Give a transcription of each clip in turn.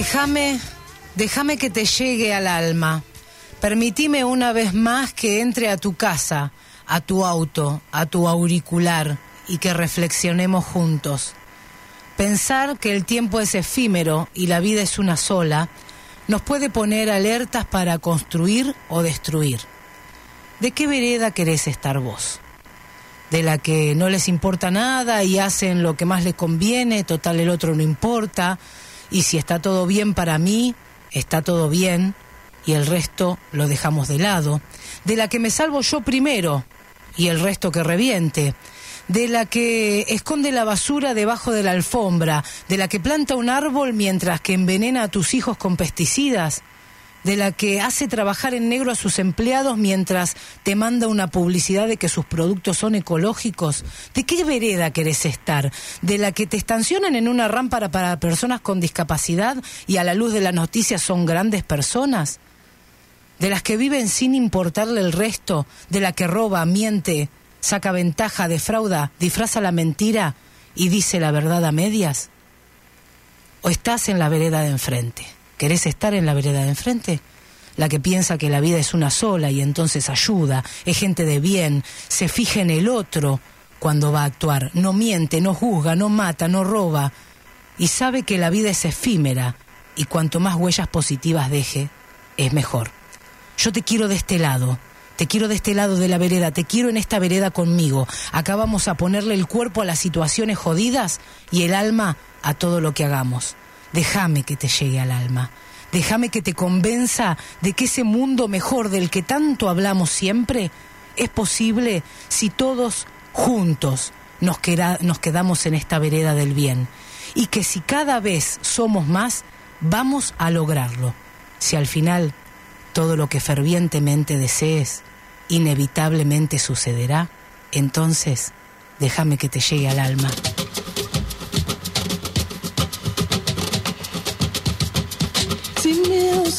Déjame, déjame que te llegue al alma. Permitime una vez más que entre a tu casa, a tu auto, a tu auricular y que reflexionemos juntos. Pensar que el tiempo es efímero y la vida es una sola nos puede poner alertas para construir o destruir. ¿De qué vereda querés estar vos? ¿De la que no les importa nada y hacen lo que más les conviene, total el otro no importa, y si está todo bien para mí, está todo bien, y el resto lo dejamos de lado, de la que me salvo yo primero y el resto que reviente, de la que esconde la basura debajo de la alfombra, de la que planta un árbol mientras que envenena a tus hijos con pesticidas, de la que hace trabajar en negro a sus empleados mientras te manda una publicidad de que sus productos son ecológicos? ¿De qué vereda querés estar? ¿De la que te estacionan en una rampa para personas con discapacidad y a la luz de las noticias son grandes personas? ¿De las que viven sin importarle el resto? ¿De la que roba, miente, saca ventaja, defrauda, disfraza la mentira y dice la verdad a medias? ¿O estás en la vereda de enfrente? ¿Querés estar en la vereda de enfrente? La que piensa que la vida es una sola y entonces ayuda, es gente de bien, se fija en el otro cuando va a actuar, no miente, no juzga, no mata, no roba, y sabe que la vida es efímera y cuanto más huellas positivas deje, es mejor. Yo te quiero de este lado, te quiero de este lado de la vereda, te quiero en esta vereda conmigo. Acá vamos a ponerle el cuerpo a las situaciones jodidas y el alma a todo lo que hagamos. Déjame que te llegue al alma. Déjame que te convenza de que ese mundo mejor del que tanto hablamos siempre es posible si todos juntos nos, nos quedamos en esta vereda del bien. Y que si cada vez somos más, vamos a lograrlo. Si al final todo lo que fervientemente desees inevitablemente sucederá, entonces déjame que te llegue al alma.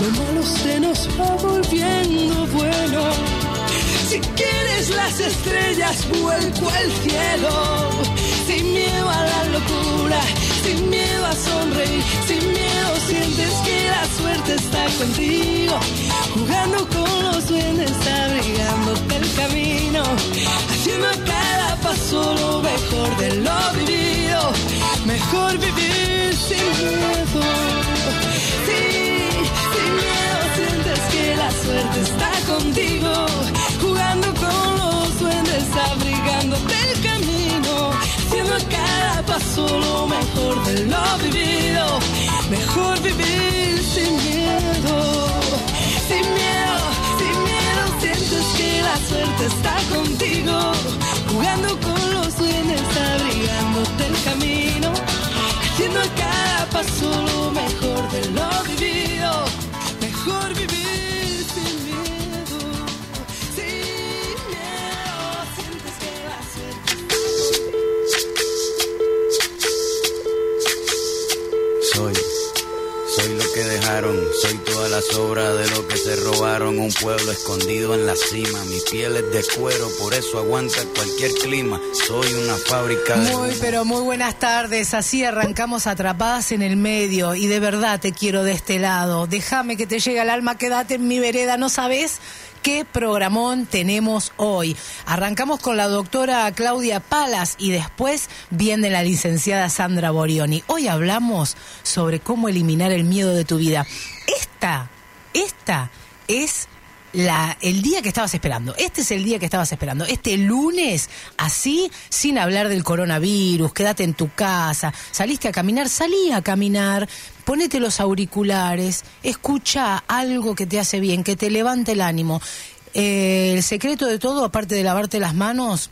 lo malo se nos va volviendo bueno. Si quieres las estrellas, vuelco al cielo. sin miedo a la locura, sin miedo a sonreír, sin miedo sientes que la suerte está contigo, jugando con los duendes, abrigándote el camino, haciendo cada paso lo mejor de lo vivido, mejor vivir sin miedo. Suerte está contigo, jugando con los duendes, abrigándote el camino, haciendo a cada paso lo mejor de lo vivido, mejor vivir sin miedo, sin miedo, sin miedo sientes que la suerte está contigo, jugando con los duendes, abrigándote el camino, haciendo a cada paso lo mejor de lo vivido, toda la sobra de lo que se robaron. Un pueblo escondido en la cima, mi piel es de cuero, por eso aguanta cualquier clima. Soy una fábrica de. Muy, pero muy buenas tardes. Así arrancamos atrapadas en el medio y de verdad te quiero de este lado. Déjame que te llegue al alma, quédate en mi vereda, ¿no sabes? ¿Qué programón tenemos hoy? Arrancamos con la doctora Claudia Palas y después viene la licenciada Sandra Borioni. Hoy hablamos sobre cómo eliminar el miedo de tu vida. Esta, esta es la, el día que estabas esperando. Este es el día que estabas esperando. Este lunes, así, sin hablar del coronavirus, quédate en tu casa, saliste a caminar, salí a caminar, ponete los auriculares, escucha algo que te hace bien, que te levante el ánimo. Eh, el secreto de todo, aparte de lavarte las manos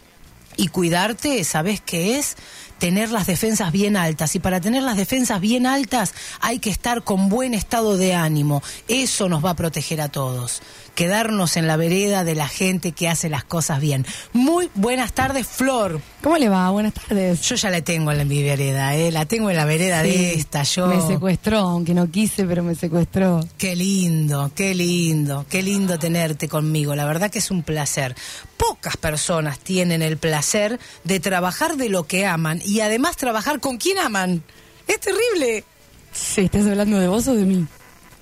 y cuidarte, ¿sabes qué es? tener las defensas bien altas. Y para tener las defensas bien altas hay que estar con buen estado de ánimo. Eso nos va a proteger a todos. Quedarnos en la vereda de la gente que hace las cosas bien. Muy buenas tardes, Flor. ¿Cómo le va? Buenas tardes. Yo ya la tengo en mi vereda, ¿eh? la tengo en la vereda Sí, de esta. Yo... Me secuestró, aunque no quise, pero me secuestró. Qué lindo, qué lindo, qué lindo tenerte conmigo. La verdad que es un placer. Pocas personas tienen el placer de trabajar de lo que aman y además trabajar con quien aman. Es terrible. Sí, ¿estás hablando de vos o de mí?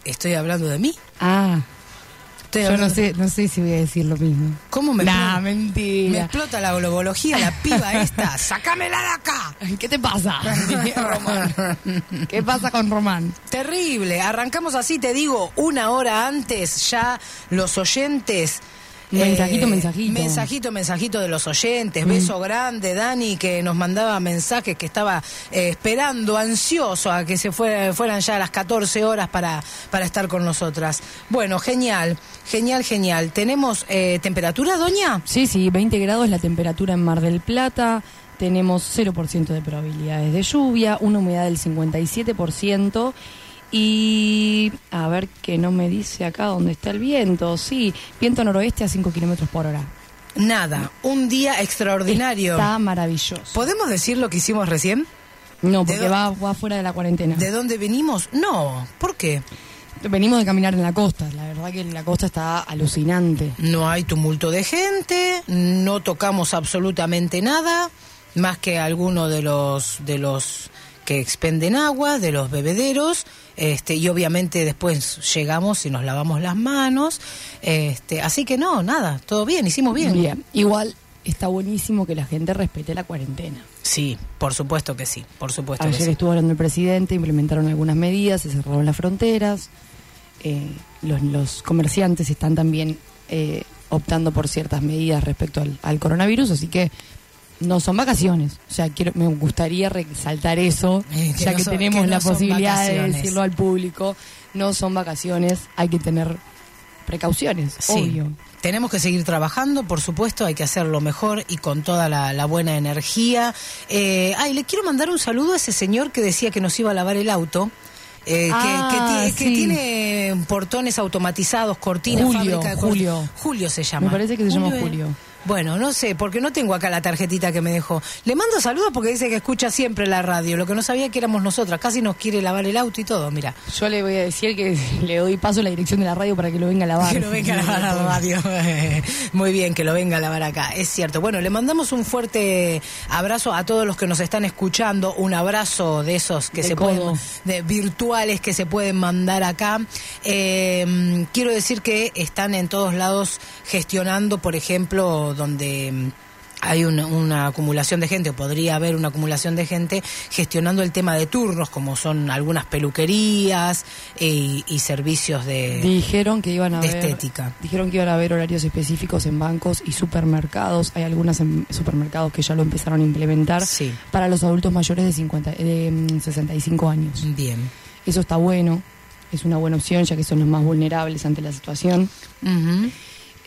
Estoy hablando de mí. Ah, Yo no sé, no sé si voy a decir lo mismo. ¿Cómo me, Nah, explota- me explota la globología, la piba esta? ¡Sácamela de acá! ¿Qué te pasa? Román. ¿Qué pasa con Román? Terrible. Arrancamos así, te digo, una hora antes ya los oyentes. Eh, Mensajito, mensajito. Mensajito, mensajito de los oyentes. Beso grande, Dani, que nos mandaba mensajes que estaba eh, esperando, ansioso a que se fue- fueran ya las 14 horas para, para estar con nosotras. Bueno, genial, genial, genial. ¿Tenemos eh, temperatura, doña? Sí, sí, 20 grados la temperatura en Mar del Plata. Tenemos 0% de probabilidades de lluvia, una humedad del 57%. Y a ver que no me dice acá dónde está el viento. Sí, viento noroeste a 5 kilómetros por hora. Nada, un día extraordinario. Está maravilloso. ¿Podemos decir lo que hicimos recién? No, ¿De porque va, va fuera de la cuarentena. ¿De dónde venimos? No, ¿por qué? Venimos de caminar en la costa. La verdad que la costa está alucinante. No hay tumulto de gente, no tocamos absolutamente nada, más que alguno de los de los que expenden agua, de los bebederos, este, y obviamente después llegamos y nos lavamos las manos, este, así que no, nada, todo bien, hicimos bien. Bien. Igual está buenísimo que la gente respete la cuarentena. Sí, por supuesto que sí, por supuesto que Ayer sí. estuvo hablando el presidente, implementaron algunas medidas, se cerraron las fronteras. eh, los, los comerciantes están también eh, optando por ciertas medidas respecto al, al coronavirus, así que no son vacaciones. O sea, quiero, me gustaría resaltar eso, Eh, que ya no que son- tenemos que no la posibilidad de decirlo al público. No son vacaciones, hay que tener precauciones, Sí. obvio. Tenemos que seguir trabajando, por supuesto, hay que hacerlo mejor y con toda la, la buena energía. Eh, ay, le quiero mandar un saludo a ese señor que decía que nos iba a lavar el auto. eh, que- Ah, que, ti- que sí. tiene portones automatizados, cortinas, Julio, fábrica de Julio. Julio se llama. Me parece que se llama Julio. Bueno, no sé, porque no tengo acá la tarjetita que me dejó. Le mando saludos porque dice que escucha siempre la radio, lo que no sabía que éramos nosotras. Casi nos quiere lavar el auto y todo, mira. Yo le voy a decir que le doy paso a la dirección de la radio para que lo venga a lavar. Que lo venga a lavar a la radio. Muy bien, que lo venga a lavar acá. Es cierto. Bueno, le mandamos un fuerte abrazo a todos los que nos están escuchando. Un abrazo de esos que De se codo. pueden, de virtuales que se pueden mandar acá. Eh, quiero decir que están en todos lados gestionando, por ejemplo, donde mm, hay una, una acumulación de gente, o podría haber una acumulación de gente, gestionando el tema de turnos, como son algunas peluquerías eh, y, servicios de... Dijeron que iban a de haber estética. Dijeron que iban a haber horarios específicos en bancos y supermercados. Hay algunos supermercados que ya lo empezaron a implementar Sí. para los adultos mayores de 50 de mm, 65 años. Bien. Eso está bueno. Es una buena opción ya que son los más vulnerables ante la situación. Ujú.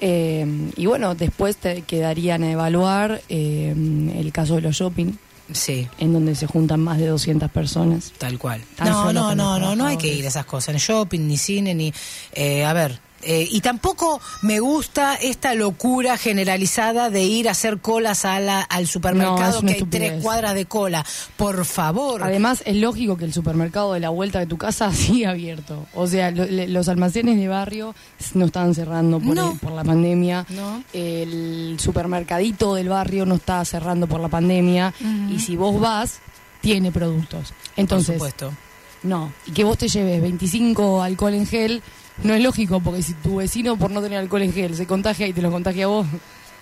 Eh, y bueno, después te quedarían a evaluar eh, el caso de los shopping, Sí. en donde se juntan más de 200 personas. Tal cual. Tan No, no, no, no, no hay que ir a esas cosas, ni shopping, ni cine, ni... eh, a ver, eh, y tampoco me gusta esta locura generalizada de ir a hacer colas a la- al supermercado que hay tres cuadras de cola. Por favor. Además, es lógico que el supermercado de la vuelta de tu casa siga abierto. O sea, lo- le- los almacenes de barrio no están cerrando por, No. el- por la pandemia. No. El supermercadito del barrio no está cerrando por la pandemia. Y si vos vas, tiene productos. por Entonces, supuesto. no. Y que vos te lleves 25 alcohol en gel, no es lógico, porque si tu vecino por no tener alcohol en gel se contagia y te lo contagia a vos.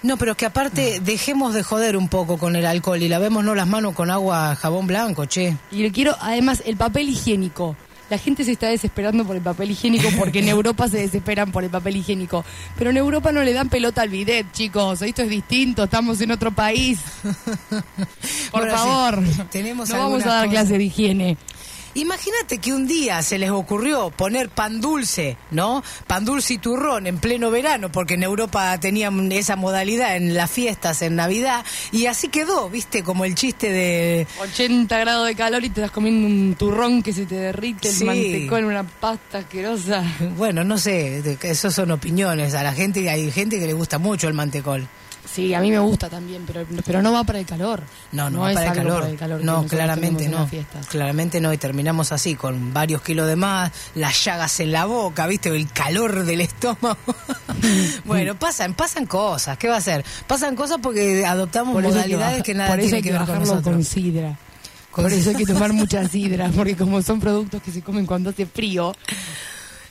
No, pero que aparte dejemos de joder un poco con el alcohol y lavémonos las manos con agua, jabón blanco, che. Y le quiero, además, el papel higiénico. La gente se está desesperando por el papel higiénico porque en Europa se desesperan por el papel higiénico. Pero en Europa no le dan pelota al bidet, chicos. Esto es distinto, estamos en otro país. Por Bueno, favor, tenemos no vamos a dar cosas. clase de higiene. Imagínate que un día se les ocurrió poner pan dulce, ¿no? Pan dulce y turrón en pleno verano, porque en Europa tenían esa modalidad en las fiestas, en Navidad, y así quedó, ¿viste? Como el chiste de... 80 grados de calor y te estás comiendo un turrón que se te derrite, Sí. el mantecón, una pasta asquerosa. Bueno, no sé, eso son opiniones. A la gente, hay gente que le gusta mucho el mantecol. Sí, a mí me gusta también, pero, pero no va para el calor. No, no, va es para el calor. para el calor que no, claramente no. Claramente no. Y terminamos así, con varios kilos de más, las llagas en la boca, ¿viste? El calor del estómago. bueno, pasan, pasan cosas. ¿Qué va a hacer? Pasan cosas porque adoptamos Por modalidades baja- que, nada por eso tiene hay que, que, ver con nosotros. con sidra. Por eso hay que tomar mucha sidra, porque como son productos que se comen cuando hace frío,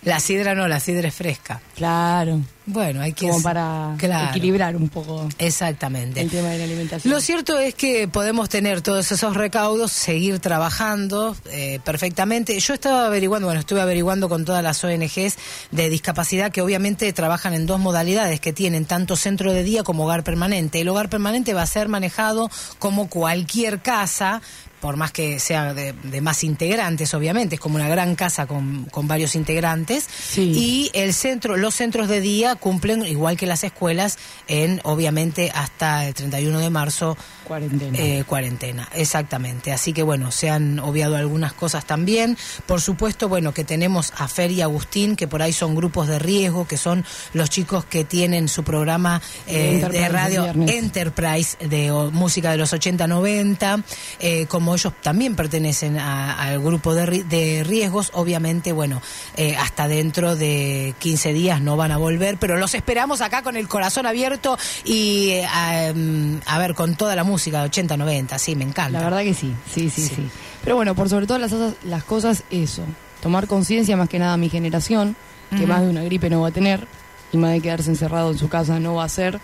La sidra no, la sidra es fresca. claro, Bueno, hay que... como para Claro. equilibrar un poco Exactamente. el tema de la alimentación. Lo cierto es que podemos tener todos esos recaudos, seguir trabajando eh, perfectamente. Yo estaba averiguando, bueno, estuve averiguando con todas las ONGs de discapacidad que obviamente trabajan en dos modalidades, que tienen tanto centro de día como hogar permanente. El hogar permanente va a ser manejado como cualquier casa, por más que sea de, de más integrantes, obviamente, es como una gran casa con, con varios integrantes. Sí. Y el centro, los centros de día cumplen, igual que las escuelas, en obviamente hasta el 31 de marzo Cuarentena. eh, cuarentena, exactamente. Así que bueno, se han obviado algunas cosas también. Por supuesto, bueno, que tenemos a Fer y Agustín, que por ahí son grupos de riesgo, que son los chicos que tienen su programa eh, de radio viernes. Enterprise de o, música de los 80-90. Eh, como ellos también pertenecen a- al grupo de, ri- de riesgos, obviamente, bueno, eh, hasta dentro de 15 días no van a volver, pero los esperamos acá con el corazón abierto y eh, a, mm, a ver, con toda la música de 80-90, sí, me encanta. La verdad que sí, sí, sí, Sí. sí. Pero bueno, por sobre todas las, cosas- las cosas, eso. Tomar conciencia más que nada mi generación, que más de una gripe no va a tener, y más de quedarse encerrado en su casa no va a ser,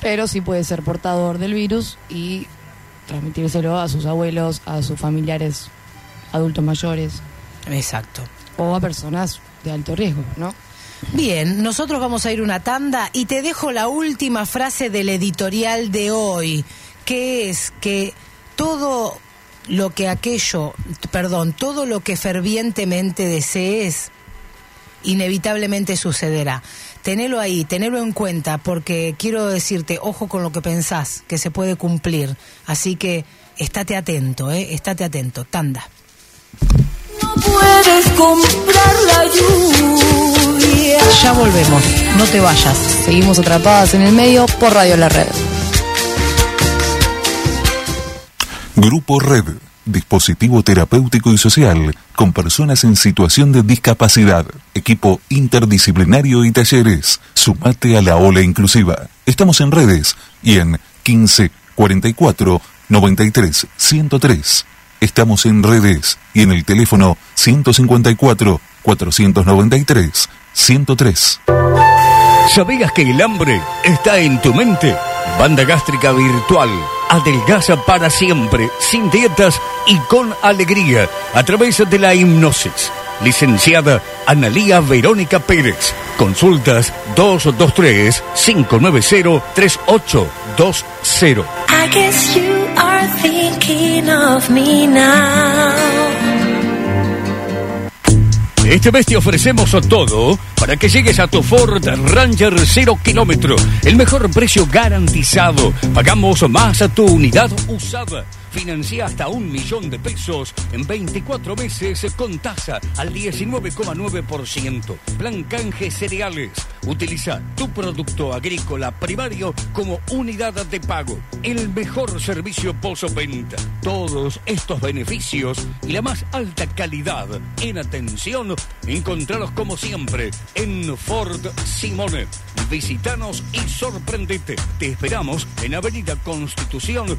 pero sí puede ser portador del virus y transmitírselo a sus abuelos, a sus familiares adultos mayores Exacto. o a personas de alto riesgo, ¿no? Bien, nosotros vamos a ir una tanda y te dejo la última frase del editorial de hoy, que es que todo lo que aquello, perdón, todo lo que fervientemente desees, inevitablemente sucederá. Tenelo ahí, tenelo en cuenta, porque quiero decirte, ojo con lo que pensás, que se puede cumplir. Así que estate atento, ¿eh? Estate atento. Tanda. No puedes comprar la lluvia. Ya volvemos, no te vayas. Seguimos atrapadas en el medio por Radio La Red. Grupo Red, dispositivo terapéutico y social con personas en situación de discapacidad, equipo interdisciplinario y talleres. Sumate a la ola inclusiva. Estamos en redes y en 15 44 93 103. Estamos en redes y en el teléfono 154 493 103. ¿Sabías que el hambre está en tu mente? Banda gástrica virtual. Adelgaza para siempre, sin dietas y con alegría, a través de la hipnosis. Licenciada Analía Verónica Pérez. Consultas 223-590-3820. I guess you are thinking of me now. Este mes te ofrecemos todo para que llegues a tu Ford Ranger 0 kilómetro. El mejor precio garantizado. Pagamos más a tu unidad usada. Financia hasta un millón de pesos en 24 meses con tasa al 19,9%. Plan canje cereales. Utiliza tu producto agrícola primario como unidad de pago. El mejor servicio postventa. Todos estos beneficios y la más alta calidad en atención, encontralos como siempre en Ford Simone. Visítanos y sorprendete. Te esperamos en Avenida Constitución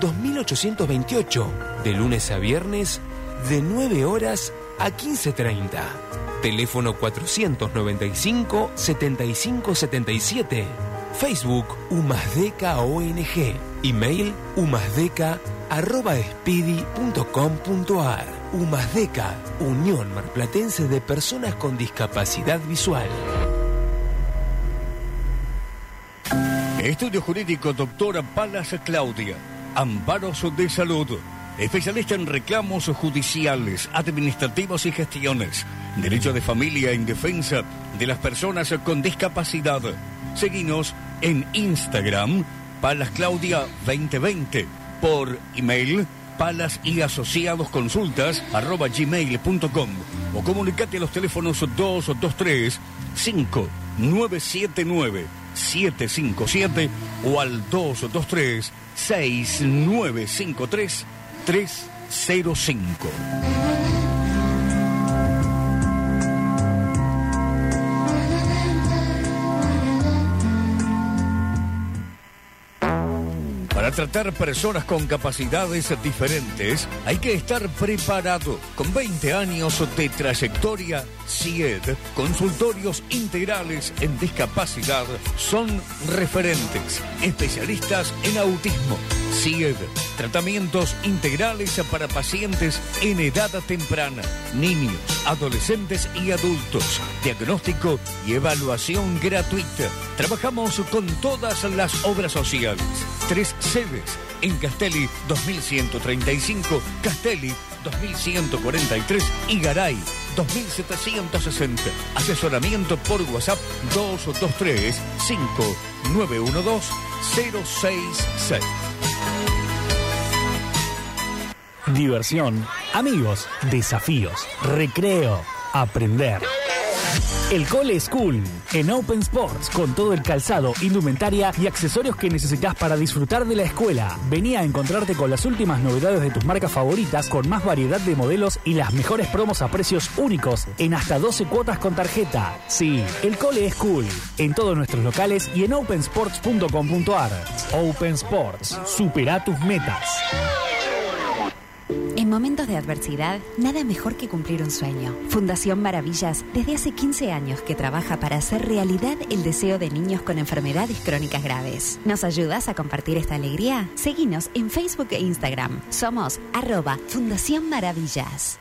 2828, de lunes a viernes, de 9 horas a 15.30. Teléfono 495-7577. Facebook Umasdeca ONG. Email umasdeca arroba espidi.com.ar. Umasdeca, Unión Marplatense de Personas con Discapacidad Visual. Estudio Jurídico Doctora Palas Claudia. Amparos de Salud. Especialista en reclamos judiciales, administrativos y gestiones. Derecho de familia en defensa de las personas con discapacidad. Seguinos en Instagram, Palas Claudia 2020. Por email, palas y asociados consultas arroba gmail.com o comunicate a los teléfonos 223 5979 757 o al 223 6953 305. Tratar personas con capacidades diferentes hay que estar preparado. Con 20 años de trayectoria, CIED, consultorios integrales en discapacidad, son referentes, especialistas en autismo. CIED, tratamientos integrales para pacientes en edad temprana, niños, adolescentes y adultos, diagnóstico y evaluación gratuita. Trabajamos con todas las obras sociales. Tres sedes en Castelli 2135, Castelli 2143 y Garay 2760. Asesoramiento por WhatsApp 223 5912 066. Diversión, amigos, desafíos, recreo, aprender. El Cole School en Open Sports con todo el calzado, indumentaria y accesorios que necesitas para disfrutar de la escuela. Vení a encontrarte con las últimas novedades de tus marcas favoritas con más variedad de modelos y las mejores promos a precios únicos en hasta 12 cuotas con tarjeta. Sí, el Cole School en todos nuestros locales y en opensports.com.ar. Open Sports, supera tus metas. En En momentos de adversidad, nada mejor que cumplir un sueño. Fundación Maravillas, desde hace 15 años que trabaja para hacer realidad el deseo de niños con enfermedades crónicas graves. ¿Nos ayudas a compartir esta alegría? Seguinos en Facebook e Instagram. Somos arroba Fundación Maravillas.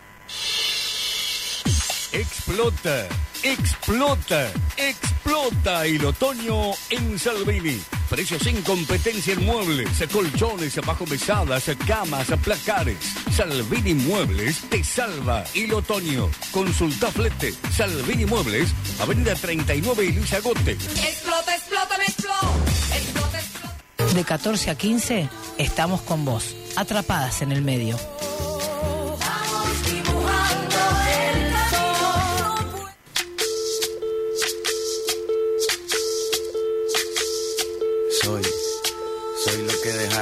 Explota, explota, explota el otoño en Salvini. Precios sin competencia en muebles, colchones, bajo mesadas, camas, placares. Salvini Muebles te salva el otoño. Consulta flete. Salvini Muebles, Avenida 39 y Luis Agote. Explota, explota, me explota. Explota, explota. De 14 a 15 estamos con vos, atrapadas en el medio.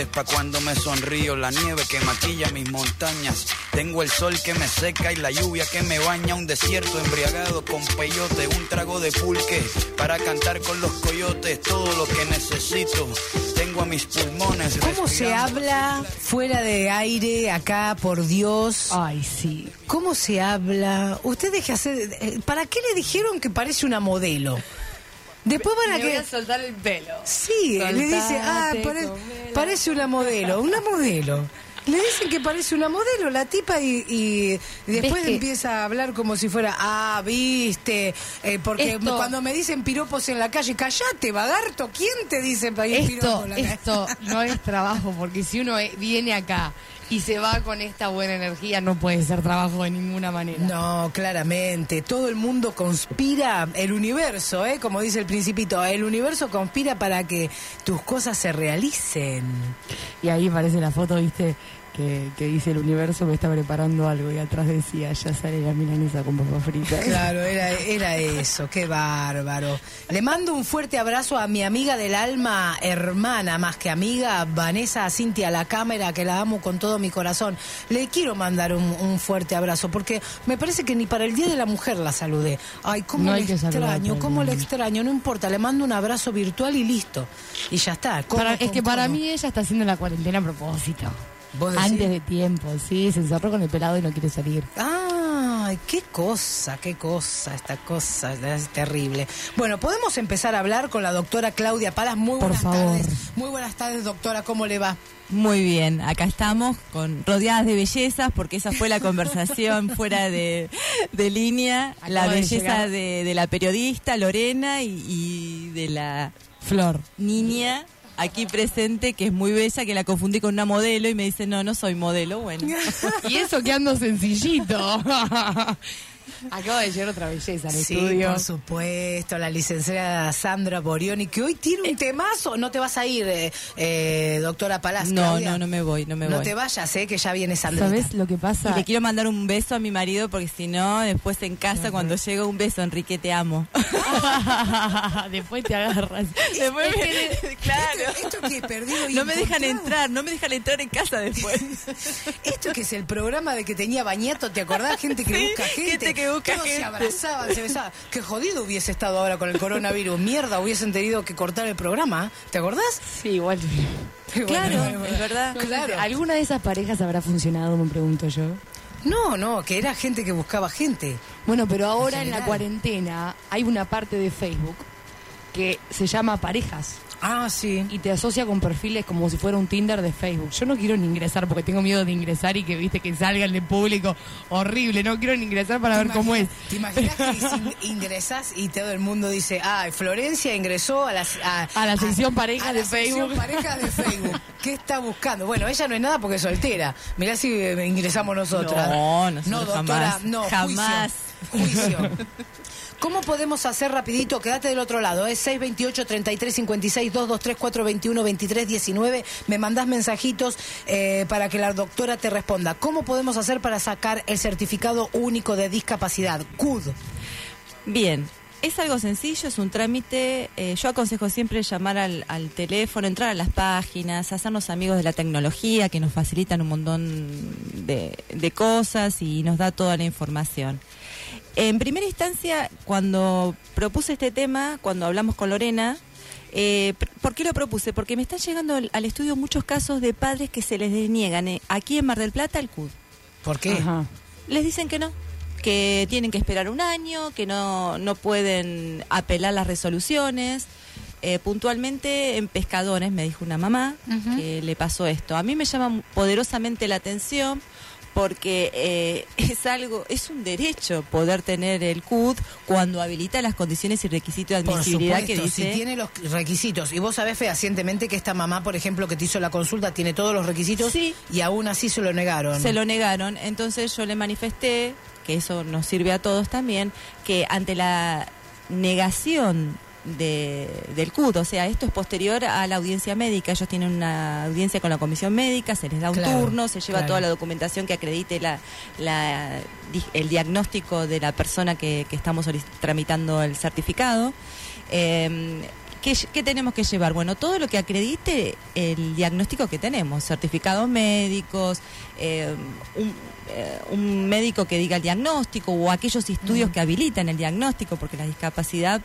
dientes pa' cuando me sonrío, la nieve que maquilla mis montañas, tengo el sol que me seca y la lluvia que me baña, un desierto embriagado con peyote, un trago de pulque para cantar con los coyotes, todo lo que necesito, tengo a mis pulmones. ¿Cómo se habla fuera de aire acá, por Dios? Ay, sí. ¿Cómo se habla? Usted deje hacer... eh, ¿Para qué le dijeron que parece una modelo? Después van a Me voy que... a soltar el pelo. Sí, le dice, ah, pare- parece una modelo, una modelo. Le dicen que parece una modelo la tipa y, y después que- empieza a hablar como si fuera, ah, viste, eh, porque Esto- cuando me dicen piropos en la calle, callate, vagarto, ¿quién te dice para ir Esto, piropo en la calle? esto no es trabajo, porque si uno eh, viene acá y se va con esta buena energía, no puede ser trabajo de ninguna manera. No, claramente. Todo el mundo conspira, el universo, ¿eh? como dice el principito, el universo conspira para que tus cosas se realicen. Y ahí aparece la foto, viste, que, que dice el universo me está preparando algo y atrás decía, ya sale la milanesa con papas fritas. Claro, era, era eso, qué bárbaro. Le mando un fuerte abrazo a mi amiga del alma, hermana más que amiga, Vanessa Cintia La Cámara, que la amo con todo mi corazón. Le quiero mandar un, un fuerte abrazo, porque me parece que ni para el Día de la Mujer la saludé. Ay, cómo No le extraño, cómo le extraño, no importa, le mando un abrazo virtual y listo. Y ya está. ¿Cómo, Para- es que para mí ella está haciendo la cuarentena a propósito. Antes de tiempo, sí, se encerró con el pelado y no quiere salir. Ay, qué cosa, qué cosa, esta cosa es terrible. Bueno, podemos empezar a hablar con la doctora Claudia Palas. Muy Por buenas favor. tardes. Muy buenas tardes, doctora, ¿cómo le va? Muy bien, acá estamos con rodeadas de bellezas porque esa fue la conversación fuera de, de línea, Acaba la belleza de, de la periodista Lorena y, y de la Flor. niña aquí presente que es muy bella, que la confundí con una modelo y me dice, no, no soy modelo, bueno. Y eso que ando sencillito. Acaba de llegar otra belleza al Sí, estudio. por supuesto, la licenciada Sandra Borioni, que hoy tiene un temazo. No te vas a ir, eh, eh, doctora Palacio. No, no, no me voy, no me No voy. te vayas, eh, que ya viene Sandra. ¿Sabes lo que Y pasa? le quiero mandar un beso a mi marido porque si no, después en casa cuando llega un beso, Enrique, te amo. Después te agarras. Después me- claro. Esto, esto que he perdido y No me dejan entrar, no me dejan entrar en casa después. Esto que es el programa de que tenía Bañato, ¿te acordás? Gente que Sí, busca gente. gente que Todos se abrazaban, se besaban. Qué jodido hubiese estado ahora con el coronavirus. Mierda, hubiesen tenido que cortar el programa. ¿Te acordás? Sí, igual. Claro, es verdad. Claro. ¿Alguna de esas parejas habrá funcionado, me pregunto yo? No, no, que era gente que buscaba gente. Bueno, pero ahora en, la cuarentena hay una parte de Facebook que se llama parejas Ah, sí. y te asocia con perfiles como si fuera un Tinder de Facebook. Yo no quiero ni ingresar porque tengo miedo de ingresar y que viste que salgan de público horrible. No quiero ni ingresar para ¿Te ver cómo es. ¿Te imaginas que in- ingresás y todo el mundo dice, ah, Florencia ingresó a la, a, A la sección pareja a la de sección Facebook"? pareja de Facebook. ¿Qué está buscando? Bueno, ella no es nada porque es soltera. Mirá si eh, ingresamos nosotras. No, No, doctora, jamás, no, jamás. Juicio. ¿Cómo podemos hacer rapidito? Quédate del otro lado, es 628 33 56 223 421 23 19. Me mandás mensajitos eh, para que la doctora te responda. ¿Cómo podemos hacer para sacar el certificado único de discapacidad? CUD. Bien, es algo sencillo, es un trámite. eh, yo aconsejo siempre llamar al, al teléfono, entrar a las páginas, hacernos amigos de la tecnología que nos facilitan un montón de cosas y nos da toda la información. En primera instancia, cuando propuse este tema, cuando hablamos con Lorena, eh, ¿por qué lo propuse? Porque me están llegando al, al estudio muchos casos de padres que se les deniegan eh, aquí en Mar del Plata el CUD ¿Por qué? Ajá. les dicen que no, que tienen que esperar un año, que no, no pueden apelar las resoluciones. Eh, puntualmente en pescadores, me dijo una mamá, que le pasó esto. A mí me llama poderosamente la atención porque eh, es algo, es un derecho poder tener el CUD cuando habilita las condiciones y requisitos de Por admisibilidad supuesto, que dice. si tiene los requisitos. Y vos sabés fehacientemente que esta mamá, por ejemplo, que te hizo la consulta, tiene todos los requisitos Sí. y aún así se lo negaron. Se lo negaron, entonces yo le manifesté, que eso nos sirve a todos también, que ante la negación de, del CUD, o sea, esto es posterior a la audiencia médica, ellos tienen una audiencia con la comisión médica, se les da un Claro, turno, se lleva claro. toda la documentación que acredite la, la- el diagnóstico de la persona que, que estamos tramitando el certificado. Eh, ¿Qué, qué tenemos que llevar? Bueno, todo lo que acredite el diagnóstico que tenemos, certificados médicos, eh, un, eh, un médico que diga el diagnóstico o aquellos estudios que habilitan el diagnóstico, porque la discapacidad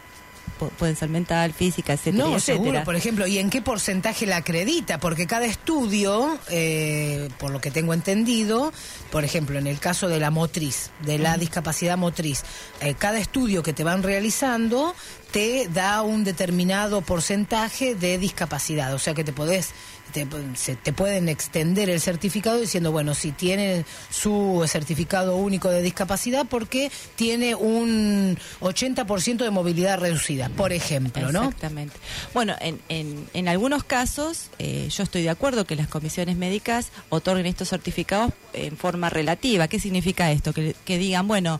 pueden ser mental, física, etcétera, No, etcétera. seguro, por ejemplo, ¿y en qué porcentaje la acredita? Porque cada estudio, eh, por lo que tengo entendido, por ejemplo, en el caso de la motriz, de la discapacidad motriz, eh, cada estudio que te van realizando te da un determinado porcentaje de discapacidad, o sea que te podés te, se- te pueden extender el certificado diciendo, bueno, si tiene su certificado único de discapacidad porque tiene un 80% de movilidad reducida, por ejemplo, ¿no? Exactamente. Bueno, en, en, en algunos casos, eh, yo estoy de acuerdo que las comisiones médicas otorguen estos certificados en forma relativa. ¿Qué significa esto? Que, que digan, bueno,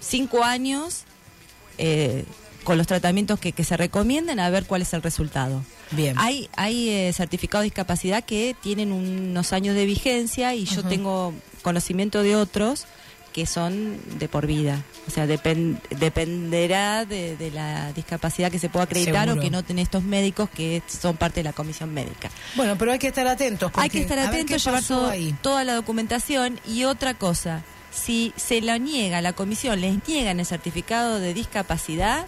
cinco años eh, con los tratamientos que, que se recomienden a ver cuál es el resultado. Bien. Hay, hay eh, certificados de discapacidad que tienen unos años de vigencia y yo tengo conocimiento de otros que son de por vida. O sea, depen- dependerá de, de la discapacidad que se pueda acreditar Seguro. o que noten estos médicos que son parte de la comisión médica. Bueno, pero hay que estar atentos. Hay que estar atentos, llevar todo- toda la documentación y otra cosa, si se la niega, la comisión les niegan el certificado de discapacidad,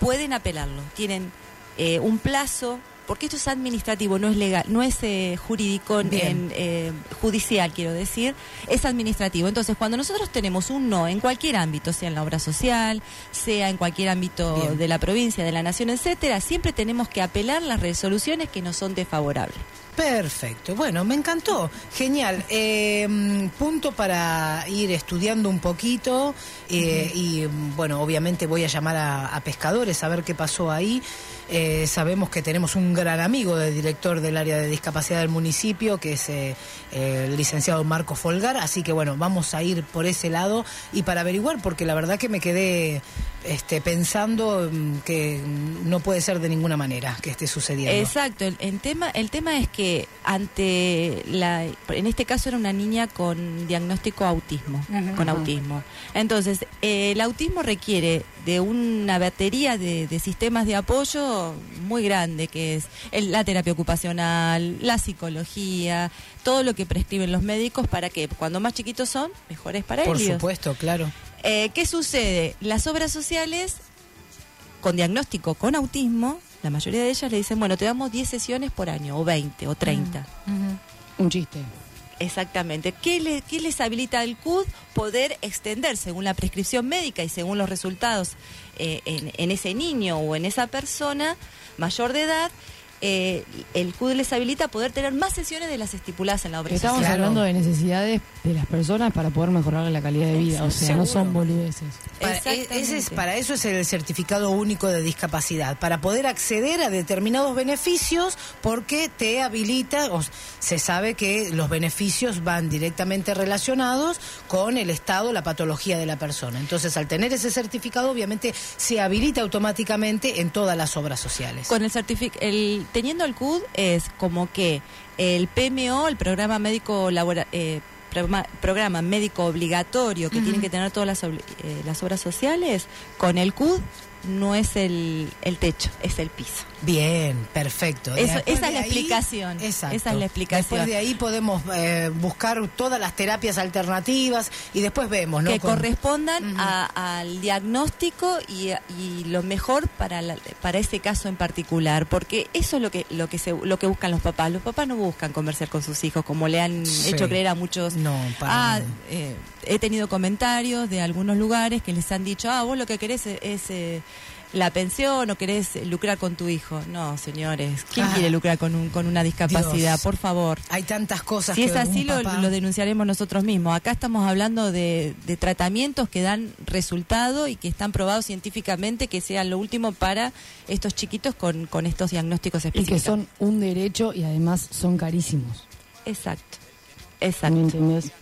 pueden apelarlo. Tienen eh, un plazo, porque esto es administrativo, no es legal, no es eh, jurídico, en, eh, judicial, quiero decir, es administrativo. Entonces, cuando nosotros tenemos un no en cualquier ámbito, sea en la obra social, sea en cualquier ámbito Bien. de la provincia, de la nación, etcétera, siempre tenemos que apelar las resoluciones que nos son desfavorables. Perfecto, bueno, me encantó, genial. Eh, punto para ir estudiando un poquito eh, y bueno, obviamente voy a llamar a, pescadores a ver qué pasó ahí. Eh, sabemos que tenemos un gran amigo del director del área de discapacidad del municipio, que es el licenciado Marco Folgar, así que bueno, vamos a ir por ese lado y para averiguar, porque la verdad que me quedé este, pensando mm, que no puede ser de ninguna manera que esté sucediendo. Exacto, el tema, el tema es que ante la, en este caso era una niña con diagnóstico autismo, con autismo. Entonces, eh, el autismo requiere de una batería de, de sistemas de apoyo muy grande, que es el- la terapia ocupacional, la psicología, todo lo que prescriben los médicos para que cuando más chiquitos son, mejores para Por ellos. supuesto, claro. Eh, ¿Qué sucede? Las obras sociales con diagnóstico con autismo, la mayoría de ellas le dicen, bueno, te damos 10 sesiones por año, o 20, o 30. Un chiste. Exactamente. ¿Qué, le- qué les habilita el CUD? Poder extender según la prescripción médica y según los resultados eh, en, en ese niño o en esa persona mayor de edad. Eh, el CUD les habilita poder tener más sesiones de las estipuladas en la obra Estamos social. hablando de necesidades de las personas para poder mejorar la calidad de vida. O sea, no son boludeces. Para, e- ese es, para eso es el certificado único de discapacidad, para poder acceder a determinados beneficios porque te habilita, o se sabe que los beneficios van directamente relacionados con el estado, la patología de la persona. Entonces, al tener ese certificado, obviamente se habilita automáticamente en todas las obras sociales. Con el certific el teniendo el CUD es como que el PMO, el programa médico labora- eh, programa, programa médico obligatorio que Ujú. tienen que tener todas las, eh, las obras sociales, con el CUD no es el, el techo, es el piso. Bien, perfecto. Eso- esa es la ahí- explicación. Exacto. Esa es la explicación. Después de ahí podemos eh, buscar todas las terapias alternativas y después vemos, ¿no? que Con- correspondan a- al diagnóstico y, y lo mejor para la- para ese caso en particular porque eso es lo que lo que se, lo que buscan los papás los papás no buscan conversar con sus hijos como le han Sí. hecho creer a muchos No, para ah, eh, he tenido comentarios de algunos lugares que les han dicho ah vos lo que querés es, es, eh, la pensión o querés lucrar con tu hijo no señores quién Ah. quiere lucrar con un con una discapacidad Dios. por favor Hay tantas cosas si que es así, lo, papá- lo denunciaremos nosotros mismos. Acá estamos hablando de, de tratamientos que dan resultado y que están probados científicamente que sean lo último para estos chiquitos con, con estos diagnósticos Y que específicos. son un derecho y además son carísimos. Exacto. Exacto. ¿Me entendés?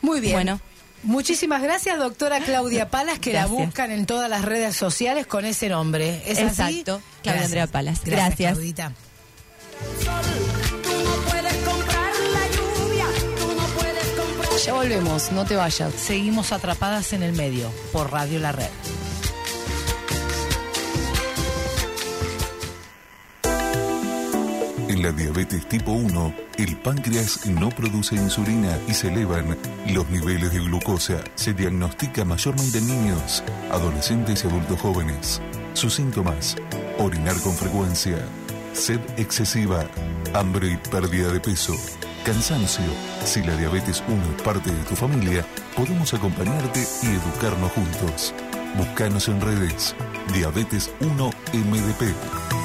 Muy bien. Bueno. Muchísimas gracias, doctora Claudia Palas, que la buscan en todas las redes sociales con ese nombre. ¿Es así? Exacto, Claudia Gracias. Andrea Palas. Gracias, Gracias. Ya volvemos, no te vayas. Seguimos atrapadas en el medio por Radio La Red. En la diabetes tipo 1, el páncreas no produce insulina y se elevan los niveles de glucosa. Se diagnostica mayormente en niños, adolescentes y adultos jóvenes. Sus síntomas, orinar con frecuencia, sed excesiva, hambre y pérdida de peso, cansancio. Si la diabetes 1 es parte de tu familia, podemos acompañarte y educarnos juntos. Búscanos en redes. Diabetes 1 MDP.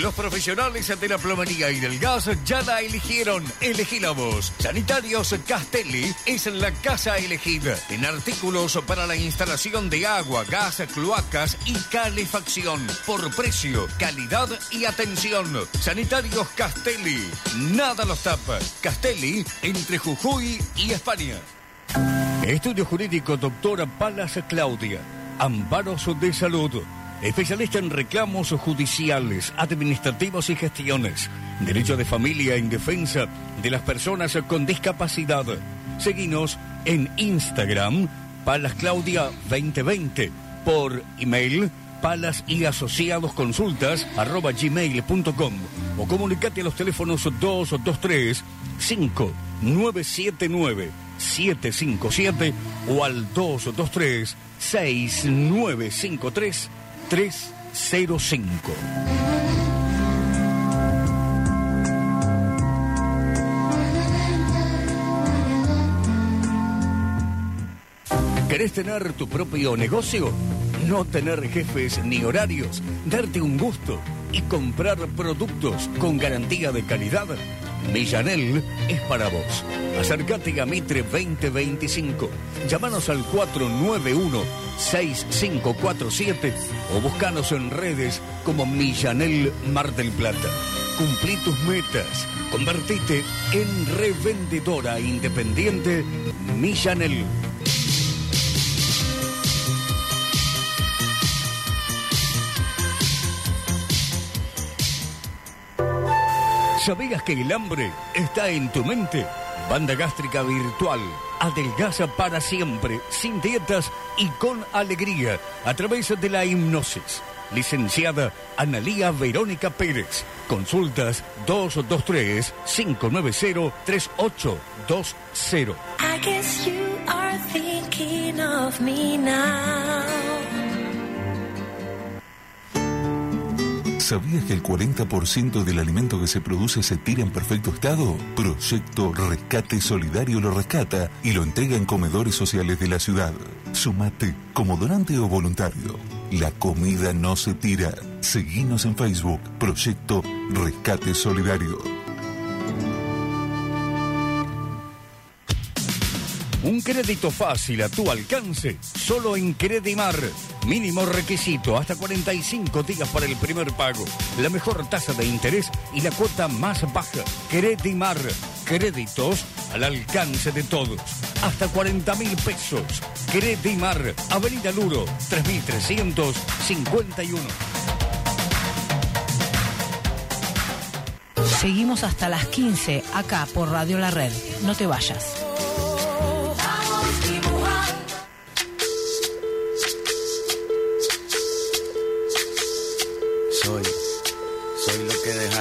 Los profesionales de la plomería y del gas ya la eligieron. Elegila vos. Sanitarios Castelli es la casa elegida en artículos para la instalación de agua, gas, cloacas y calefacción. Por precio, calidad y atención. Sanitarios Castelli. Nada los tapa. Castelli entre Jujuy y España. Estudio Jurídico Doctora Palas Claudia. Amparos de Salud. Especialista en reclamos judiciales, administrativos y gestiones. Derecho de familia en defensa de las personas con discapacidad. Seguinos en Instagram, Palas Claudia 2020. Por email, palas y asociados consultas arroba gmail.com o comunicate a los teléfonos 223 5979 757 o al 223 6953 305. ¿Querés tener tu propio negocio? no tener jefes ni horarios, darte un gusto y comprar productos con garantía de calidad, Millanel es para vos. Acércate a Mitre 2025. Llámanos al 491-6547 o buscanos en redes como Millanel Mar del Plata. Cumplí tus metas. Convertite en revendedora independiente Millanel. ¿Sabías que el hambre está en tu mente? Banda gástrica virtual. Adelgaza para siempre, sin dietas y con alegría, a través de la hipnosis. Licenciada Analía Verónica Pérez. Consultas 223-590-3820. I guess you are thinking of me now. ¿Sabías que el 40% del alimento que se produce se tira en perfecto estado? Proyecto Rescate Solidario lo rescata y lo entrega en comedores sociales de la ciudad. Sumate como donante o voluntario. La comida no se tira. Seguinos en Facebook. Proyecto Rescate Solidario. Un crédito fácil a tu alcance, solo en Credimar. Mínimo requisito, hasta 45 días para el primer pago. La mejor tasa de interés y la cuota más baja. Credimar. Créditos al alcance de todos. Hasta 40 mil pesos. Credimar. Avenida Luro, 3351. Seguimos hasta las 15 acá por Radio La Red. No te vayas.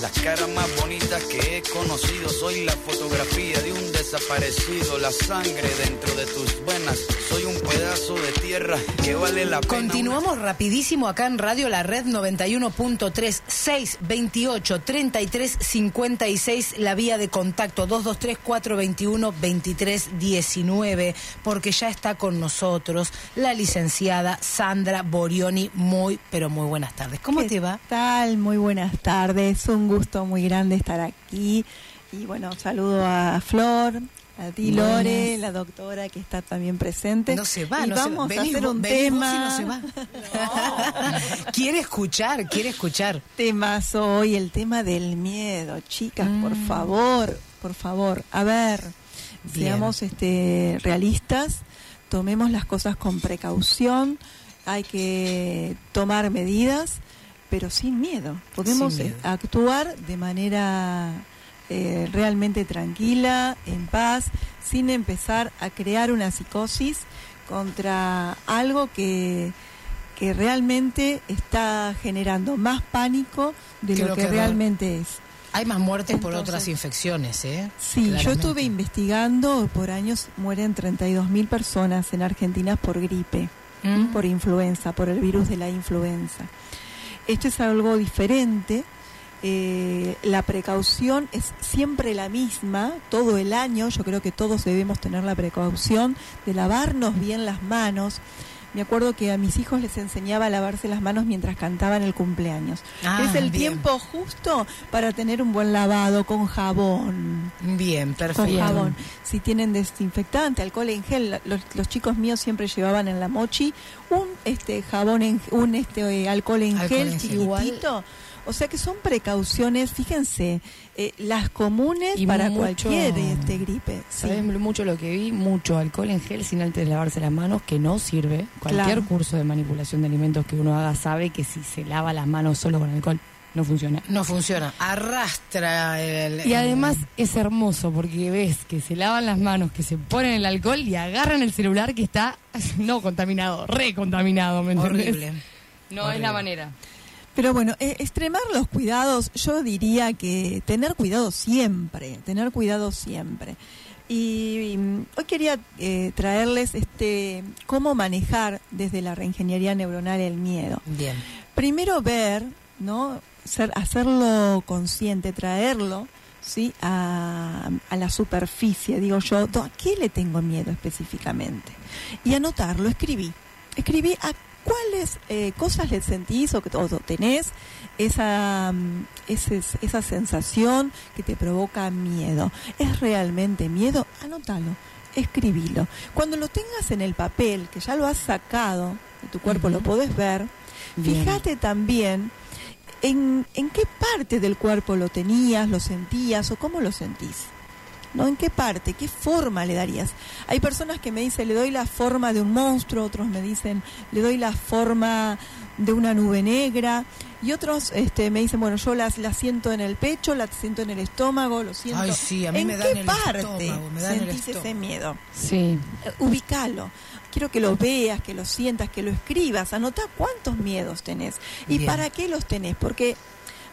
Las caras más bonitas que he conocido, soy la fotografía de un desaparecido, la sangre dentro de tus venas. Soy un pedazo de tierra que vale la pena. Continuamos rapidísimo acá en Radio La Red 91.3 628 33 56 la vía de contacto 223 421 23 19 porque ya está con nosotros la licenciada Sandra Borioni. Muy pero muy buenas tardes. ¿Cómo ¿Qué te va? tal? Muy buenas tardes. Un gusto muy grande estar aquí. Y bueno, saludo a Flor, a ti Buenas. Lore, la doctora que está también presente. No se va, y no se va. vamos Venís a hacer un tema. y no se va. quiere escuchar, quiere escuchar. Temazo hoy, el tema del miedo. Chicas, por Mm. favor, por favor. A ver, Bien. seamos este, realistas, tomemos las cosas con precaución, hay que tomar medidas, pero sin miedo. Podemos Sin miedo. eh, actuar de manera eh, realmente tranquila, en paz, sin empezar a crear una psicosis contra algo que que realmente está generando más pánico de lo que, realmente es. Hay más muertes por otras infecciones, ¿eh? Sí, yo estuve investigando, por años mueren 32 mil personas en Argentina por gripe, Mm. por influenza, por el virus de la influenza. Esto es algo diferente. eh, la precaución es siempre la misma, todo el año. Yo creo que todos debemos tener la precaución de lavarnos bien las manos. Me acuerdo que a mis hijos les enseñaba a lavarse las manos mientras cantaban el cumpleaños. Ah, es el bien. tiempo justo para tener un buen lavado con jabón Bien, con perfecto. jabón. Si tienen desinfectante, alcohol en gel, los, los chicos míos siempre llevaban en la mochi un este jabón en un este eh, alcohol en Alcohol gel en gel. O sea que son precauciones, fíjense, eh, las comunes Y para mucho- cualquier este gripe. Sí. ¿Sabes mucho lo que vi? Mucho alcohol en gel sin antes de lavarse las manos, que no sirve. Cualquier Claro. curso de manipulación de alimentos que uno haga sabe que si se lava las manos solo con alcohol, no funciona. No funciona. Arrastra el. Y además es hermoso porque ves que se lavan las manos, que se ponen el alcohol y agarran el celular que está no contaminado, recontaminado, ¿me entendés? Horrible. No Horrible. es la manera. Pero bueno, eh, extremar los cuidados, yo diría que tener cuidado siempre, tener cuidado siempre. Y, mm, hoy quería eh, traerles este cómo manejar desde la reingeniería neuronal el miedo. Bien. Primero ver, ¿no? Ser- hacerlo consciente, traerlo ¿sí? a, a la superficie, digo yo, ¿do- ¿a qué le tengo miedo específicamente? Y anotarlo, escribí. Escribí a cuáles eh, cosas le sentís o, que, o tenés esa, mm, ese- esa sensación que te provoca miedo. ¿Es realmente miedo? Anótalo, escribilo. Cuando lo tengas en el papel, que ya lo has sacado de tu cuerpo, lo podés ver, Bien. fíjate también en, en qué parte del cuerpo lo tenías, lo sentías o cómo lo sentís. ¿No? ¿En qué parte? ¿Qué forma le darías? Hay personas que me dicen, le doy la forma de un monstruo, otros me dicen, le doy la forma de una nube negra, y otros este, me dicen, bueno, yo las la siento en el pecho, la siento en el estómago, lo siento. Ay, sí, a mí ¿En me qué el parte estómago, me el sentís ese miedo? Sí. Eh, ubicalo. Quiero que lo veas, que lo sientas, que lo escribas, anota cuántos miedos tenés y Bien. para qué los tenés, porque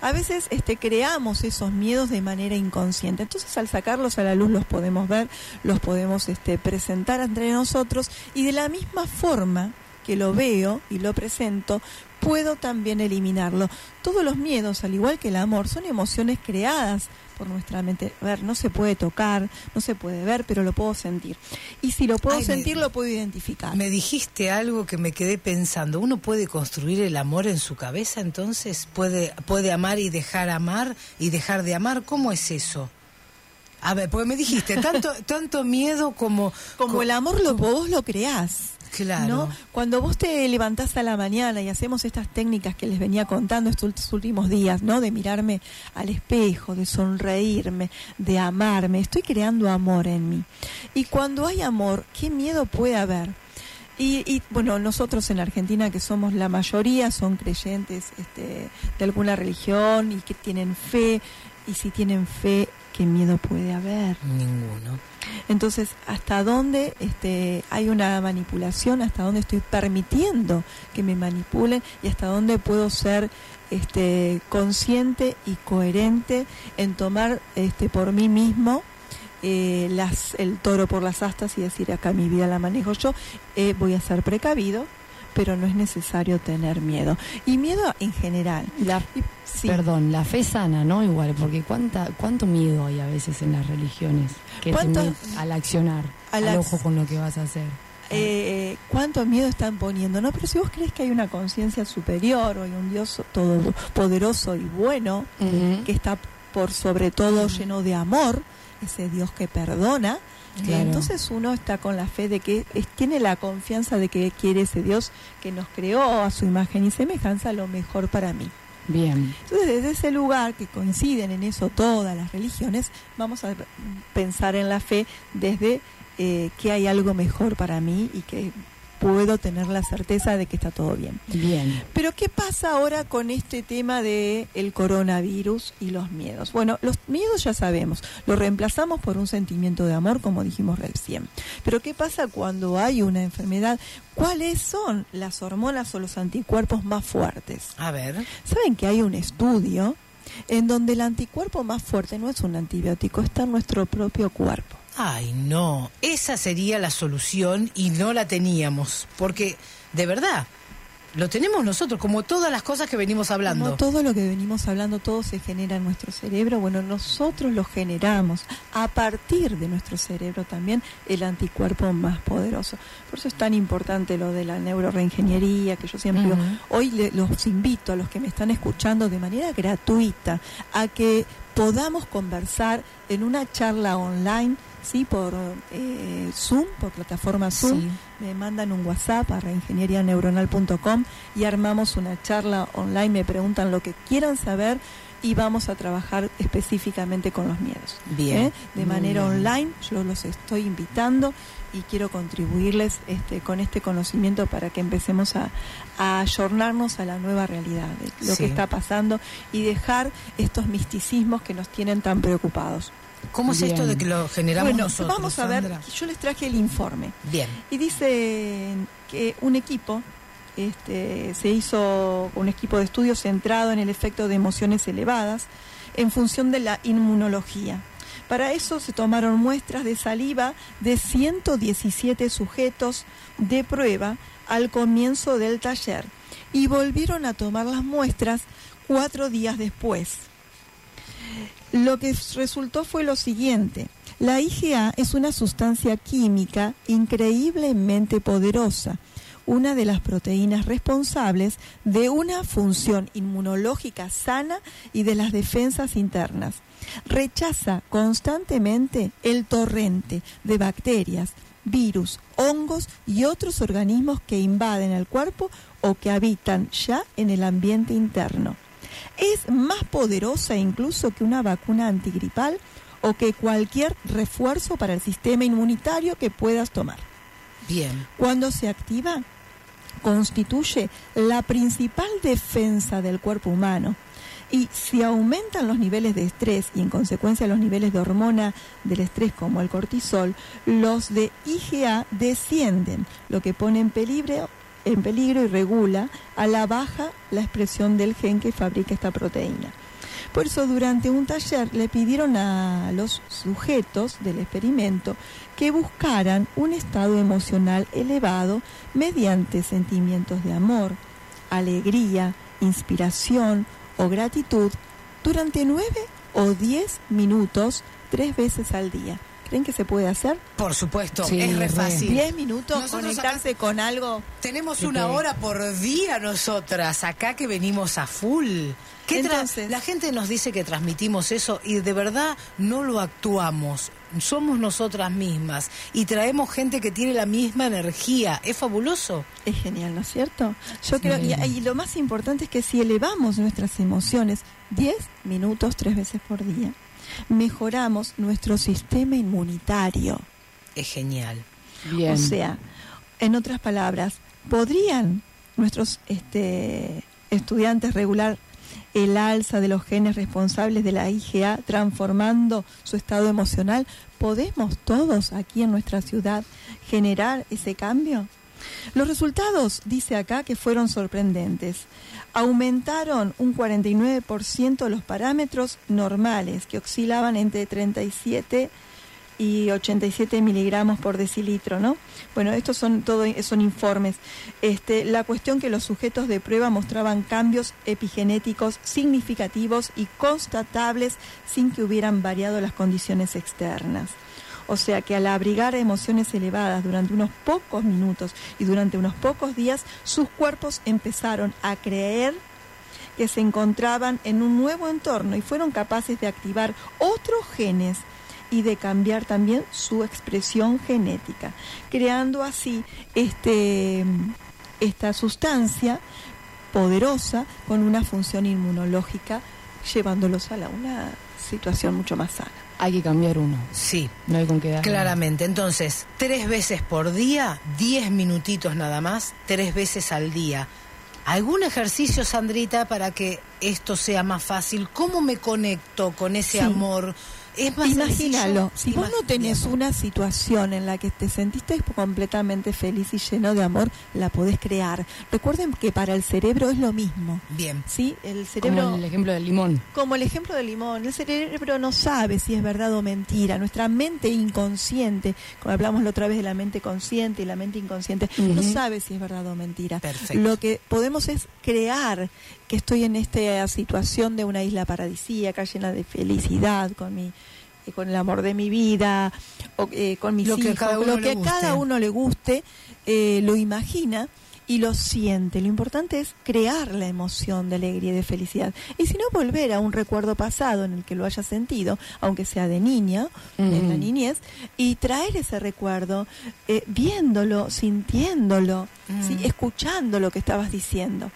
a veces este, creamos esos miedos de manera inconsciente. Entonces al sacarlos a la luz los podemos ver, los podemos este, presentar entre nosotros y de la misma forma que lo veo y lo presento, puedo también eliminarlo. Todos los miedos, al igual que el amor, son emociones creadas por nuestra mente. A ver, no se puede tocar, no se puede ver, pero lo puedo sentir. Y si lo puedo Ay, me- sentir, lo puedo identificar. Me dijiste algo que me quedé pensando. ¿Uno puede construir el amor en su cabeza entonces? ¿Puede, puede amar y dejar amar y dejar de amar? ¿Cómo es eso? A ver, porque me dijiste, tanto, tanto miedo como... Como el amor lo vos lo creás. Claro. ¿no? Cuando vos te levantás a la mañana y hacemos estas técnicas que les venía contando estos últimos días, ¿no? De mirarme al espejo, de sonreírme, de amarme, estoy creando amor en mí. Y cuando hay amor, ¿qué miedo puede haber? Y, y, bueno, nosotros en Argentina, que somos la mayoría, son creyentes este, de alguna religión y que tienen fe. Y si tienen fe, ¿qué miedo puede haber? Ninguno. Entonces, ¿hasta dónde este, hay una manipulación? ¿Hasta dónde estoy permitiendo que me manipulen? ¿Y hasta dónde puedo ser este, consciente y coherente en tomar este, por mí mismo eh, las, el toro por las astas y decir, acá mi vida la manejo yo? Eh, voy a ser precavido, pero no es necesario tener miedo. Y miedo en general. La, sí. Perdón, la fe sana, ¿no? Igual, porque cuánta, cuánto miedo hay a veces en las religiones que te ¿Cuánto- met- al accionar, Al al, ojo con lo que vas a hacer. eh, cuánto miedo están poniendo, ¿no? Pero si vos crees que hay una conciencia superior o hay un Dios todopoderoso y bueno, que está por sobre todo lleno de amor, ese Dios que perdona, Claro. entonces uno está con la fe de que es- tiene la confianza de que quiere ese Dios que nos creó a su imagen y semejanza lo mejor para mí. Bien. Entonces, desde ese lugar que coinciden en eso todas las religiones, vamos a pensar en la fe desde eh, que hay algo mejor para mí y que puedo tener la certeza de que está todo bien. Bien. Pero ¿qué pasa ahora con este tema de el coronavirus y los miedos? Bueno, los miedos ya sabemos, lo reemplazamos por un sentimiento de amor, como dijimos recién. Pero ¿qué pasa cuando hay una enfermedad? ¿Cuáles son las hormonas o los anticuerpos más fuertes? A ver. ¿Saben que hay un estudio en donde el anticuerpo más fuerte no es un antibiótico, está en nuestro propio cuerpo? Ay, no. Esa sería la solución y no la teníamos. Porque, de verdad, lo tenemos nosotros, como todas las cosas que venimos hablando. Como todo lo que venimos hablando, todo se genera en nuestro cerebro. Bueno, nosotros lo generamos a partir de nuestro cerebro también el anticuerpo más poderoso. Por eso es tan importante lo de la neuroreingeniería, que yo siempre digo, Ujú. hoy le- los invito a los que me están escuchando de manera gratuita a que podamos conversar en una charla online, sí, por eh, Zoom, por plataforma Zoom. Sí. Me mandan un WhatsApp a reingenierianeuronal.com y armamos una charla online, me preguntan lo que quieran saber y vamos a trabajar específicamente con los miedos. Bien. ¿eh? De manera bien. online, yo los estoy invitando y quiero contribuirles este, con este conocimiento para que empecemos a, a ayornarnos a la nueva realidad de lo Sí. que está pasando y dejar estos misticismos que nos tienen tan preocupados. ¿Cómo es Bien. esto de que lo generamos bueno, nosotros? vamos a ver, Sandra? yo les traje el informe. Bien. Y dice que un equipo este, se hizo un equipo de estudio centrado en el efecto de emociones elevadas en función de la inmunología. Para eso se tomaron muestras de saliva de 117 sujetos de prueba al comienzo del taller y volvieron a tomar las muestras cuatro días después. Lo que resultó fue lo siguiente. La IgA es una sustancia química increíblemente poderosa, una de las proteínas responsables de una función inmunológica sana y de las defensas internas. Rechaza constantemente el torrente de bacterias, virus, hongos y otros organismos que invaden el cuerpo o que habitan ya en el ambiente interno. Es más poderosa incluso que una vacuna antigripal o que cualquier refuerzo para el sistema inmunitario que puedas tomar. Bien. Cuando se activa, constituye la principal defensa del cuerpo humano. Y si aumentan los niveles de estrés y en consecuencia los niveles de hormona del estrés como el cortisol, los de IgA descienden, lo que pone en peligro, en peligro y regula a la baja la expresión del gen que fabrica esta proteína. Por eso durante un taller le pidieron a los sujetos del experimento que buscaran un estado emocional elevado mediante sentimientos de amor, alegría, inspiración o gratitud durante nueve o diez minutos tres veces al día. ¿Creen que se puede hacer? Por supuesto, Sí, es re fácil. Diez minutos, Nosotros conectarse con algo. Tenemos una hora por día nosotras, acá que venimos a full. ¿Qué Entonces- la gente nos dice que transmitimos eso y de verdad no lo actuamos. Somos nosotras mismas y traemos gente que tiene la misma energía. Es fabuloso. Es genial, ¿no es cierto? Yo creo, y, y lo más importante es que si elevamos nuestras emociones 10 minutos tres veces por día, mejoramos nuestro sistema inmunitario. Es genial. Bien. O sea, en otras palabras, ¿podrían nuestros este, estudiantes regular el alza de los genes responsables de la IgA transformando su estado emocional? ¿Podemos todos aquí en nuestra ciudad generar ese cambio? Los resultados, dice acá, que fueron sorprendentes. Aumentaron un 49% los parámetros normales, que oscilaban entre 37 y 87 miligramos por decilitro, ¿no? Bueno, estos son todo son informes. Este, la cuestión que los sujetos de prueba mostraban cambios epigenéticos significativos y constatables sin que hubieran variado las condiciones externas. O sea que al abrigar emociones elevadas durante unos pocos minutos y durante unos pocos días, sus cuerpos empezaron a creer que se encontraban en un nuevo entorno y fueron capaces de activar otros genes y de cambiar también su expresión genética, creando así este, esta sustancia poderosa con una función inmunológica, llevándolos a una situación mucho más sana. Hay que cambiar uno. Sí. No hay con qué dar. Claramente, entonces, tres veces por día, diez minutitos nada más, tres veces al día. ¿Algún ejercicio, Sandrita, para que esto sea más fácil? ¿Cómo me conecto con ese Sí. amor? Es más Imagínalo, si vos no tenés una situación en la que te sentiste completamente feliz y lleno de amor, la podés crear. Recuerden que para el cerebro es lo mismo. Bien. ¿Sí? El cerebro Como el ejemplo del limón. Como el ejemplo del limón, el cerebro no sabe si es verdad o mentira. Nuestra mente inconsciente, como hablamos la otra vez de la mente consciente y la mente inconsciente, no sabe si es verdad o mentira. Perfecto. Lo que podemos es crear que estoy en esta situación de una isla paradisíaca llena de felicidad con mi eh, con el amor de mi vida o, eh, con mis Lo que a hijos, cada uno lo le que a guste. cada uno le guste, eh, lo imagina y lo siente. Lo importante es crear la emoción de alegría y de felicidad. Y si no, volver a un recuerdo pasado en el que lo haya sentido, aunque sea de niña, en la niñez, y traer ese recuerdo, eh, viéndolo, sintiéndolo, ¿sí? Mm. escuchando lo que estabas diciendo.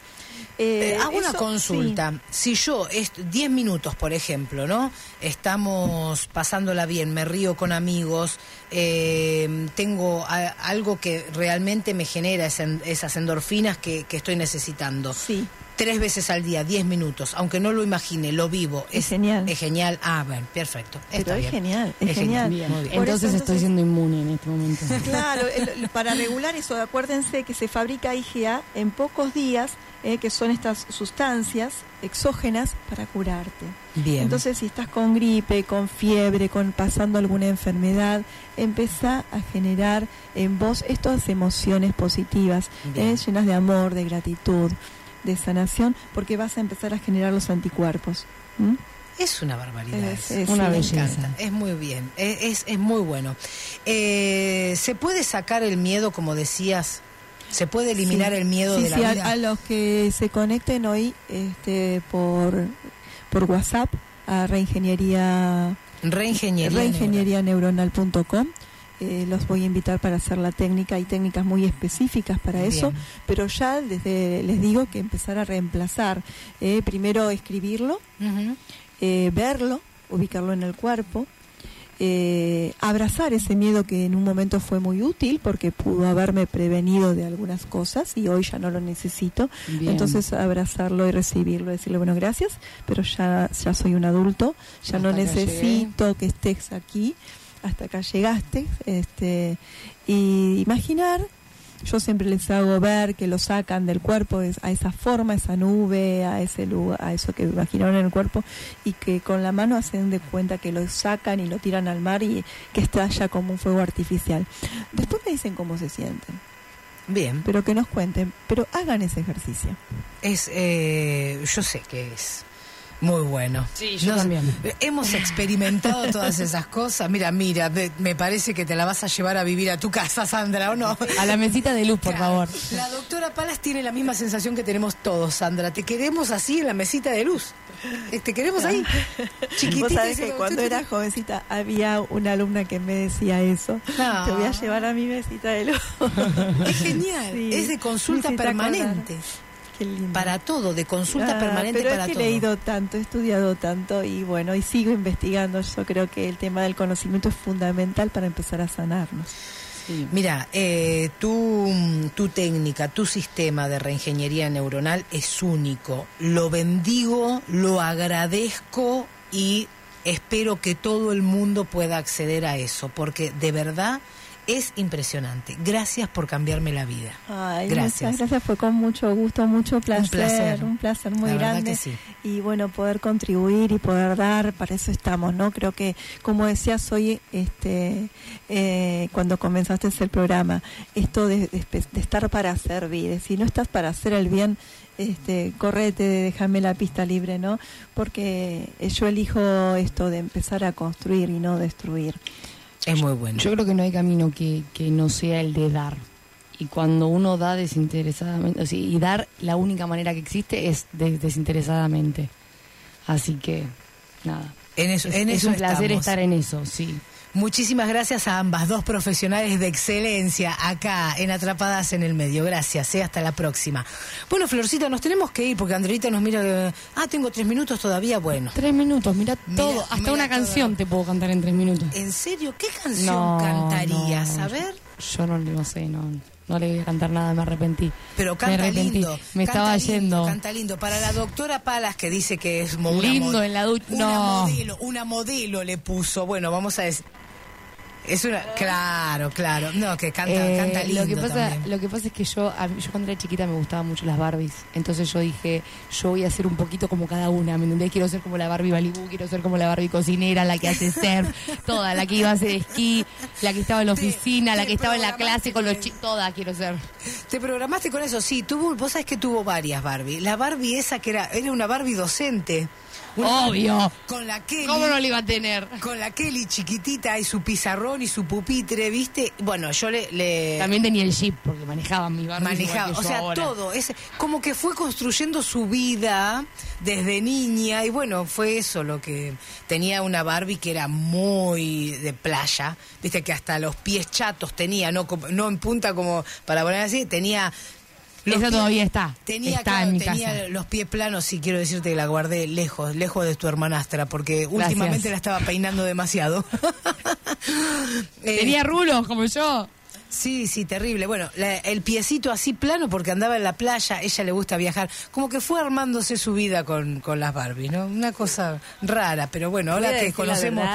Eh, hago una consulta. Si yo, est- 10 minutos, por ejemplo, ¿no? Estamos pasándola bien, me río con amigos, eh, tengo a- algo que realmente me genera ese- esas endorfinas que, que estoy necesitando. Sí. tres veces al día, diez minutos, aunque no lo imagine, lo vivo. Es genial. Es genial. Ah, bueno, perfecto. Pero Está es bien. genial, es genial. Bien. Muy bien. Por Entonces eso, estoy siendo inmune en este momento. Claro, el- para regular eso, acuérdense que se fabrica IgA en pocos días, eh, que son estas sustancias exógenas para curarte. Bien. Entonces, si estás con gripe, con fiebre, con pasando alguna enfermedad, empieza a generar en vos estas emociones positivas, eh, llenas de amor, de gratitud, de sanación, porque vas a empezar a generar los anticuerpos. Es una barbaridad. Es- una Me belleza. encanta, Es muy bien. Es, es, es muy bueno. Eh, ¿Se puede sacar el miedo, como decías? ¿Se puede eliminar Sí. el miedo Sí, de la sí, a- vida? A, los que se conecten hoy este, por, por WhatsApp a reingeniería, Reingeniería. reingenieríaneuronal.com. Eh, los voy a invitar para hacer la técnica. Hay técnicas muy específicas para eso, pero ya desde, les digo que empezar a reemplazar. Eh, primero escribirlo, eh, verlo, ubicarlo en el cuerpo, eh, abrazar ese miedo que en un momento fue muy útil porque pudo haberme prevenido de algunas cosas y hoy ya no lo necesito. Bien. Entonces abrazarlo y recibirlo, decirle, bueno, gracias, pero ya, ya soy un adulto, ya no Hasta necesito que estés aquí, hasta acá llegaste. Este, y imaginar yo siempre les hago ver que lo sacan del cuerpo a esa forma, esa nube, a ese lugar, a eso que imaginaron en el cuerpo y que con la mano hacen de cuenta que lo sacan y lo tiran al mar y que estalla como un fuego artificial. Después me dicen cómo se sienten, Bien. pero que nos cuenten, pero hagan ese ejercicio. Es, eh, yo sé que es muy bueno. Sí, yo Nos- también. Hemos experimentado todas esas cosas. Mira, mira, me, me parece que te la vas a llevar a vivir a tu casa, Sandra, ¿o no? A la mesita de luz, por Claro. favor. La doctora Palas tiene la misma sensación que tenemos todos, Sandra. Te queremos así en la mesita de luz. Eh, Te queremos ahí. Chiquitita. Vos sabés que cuando era jovencita había una alumna que me decía eso. No. Te voy a llevar a mi mesita de luz. Es genial. Sí. Es de consulta permanente. Para todo, de consulta Ah, permanente pero para es que todo. he leído tanto, he estudiado tanto y bueno, y sigo investigando. Yo creo que el tema del conocimiento es fundamental para empezar a sanarnos. Mira, eh, tu, tu técnica, tu sistema de reingeniería neuronal es único. Lo bendigo, lo agradezco y espero que todo el mundo pueda acceder a eso, porque de verdad es impresionante. Gracias por cambiarme la vida. Ay, Gracias. muchas gracias, fue con mucho gusto, mucho placer, placer. un placer muy La grande. que sí. Y bueno, poder contribuir y poder dar, para eso estamos, ¿no? Creo que, como decías hoy, este, eh, cuando comenzaste el programa, esto de, de de estar para servir, si no estás para hacer el bien, este, correte, déjame la pista libre, ¿no? Porque eh, yo elijo esto de empezar a construir y no destruir. Es muy bueno. Yo creo que no hay camino que, que no sea el de dar. Y cuando uno da desinteresadamente, o sea, y dar la única manera que existe es de- desinteresadamente. Así que, nada. En eso, Es, en es eso un placer estamos. estar en eso, sí. Muchísimas gracias a ambas, dos profesionales de excelencia acá en Atrapadas en el Medio. Gracias, eh, hasta la próxima. Bueno, Florcita, nos tenemos que ir porque Andreita nos mira. ah, tengo tres minutos todavía. Bueno. Tres minutos, mira todo, hasta una todo. canción te puedo cantar en tres minutos. ¿En serio? ¿Qué canción No, cantarías? no, A ver. Yo no, no sé, no, no le voy a cantar nada, me arrepentí. Pero me canta arrepentí. lindo. Me canta estaba lindo, yendo. Canta lindo. Para la doctora Palas, que dice que es una Lindo en la ducha. No. modelo, una modelo le puso. Bueno, vamos a decir. Es una. Claro, claro. No, que canta, Eh, canta lindo. lo que pasa también. lo que pasa es que yo a mí- yo cuando era chiquita me gustaban mucho las Barbies entonces yo dije yo voy a ser un poquito como cada una ¿me entendés? quiero ser como la Barbie Malibu quiero ser como la Barbie cocinera la que hace surf toda la que iba a hacer esquí la que estaba en la Te- oficina la que estaba en la clase con los chicos toda quiero ser Te programaste con eso, sí. Tuvo, vos sabés que tuvo varias Barbie. La Barbie esa que era, era una Barbie docente. Una- obvio Con la Kelly. cómo no la iba a tener Con la Kelly chiquitita y su pizarrón y su pupitre, ¿viste? Bueno, yo le. le también tenía el jeep porque manejaban mi Barbie manejaba, o sea, todo, es como que fue construyendo su vida desde niña y bueno, fue eso lo que tenía una Barbie que era muy de playa, viste que hasta los pies chatos tenía, no no en punta como para poner así, tenía pies- todavía está Tenía, está claro, en mi tenía casa los pies planos y quiero decirte que la guardé lejos, lejos de tu hermanastra, porque últimamente la estaba peinando demasiado. Eh, tenía rulos como yo Sí, sí, terrible. Bueno, la- el piecito así plano porque andaba en la playa, ella le gusta viajar. Como que fue armándose su vida con, con las Barbie, ¿no? Una cosa rara, pero bueno, ahora que conocemos...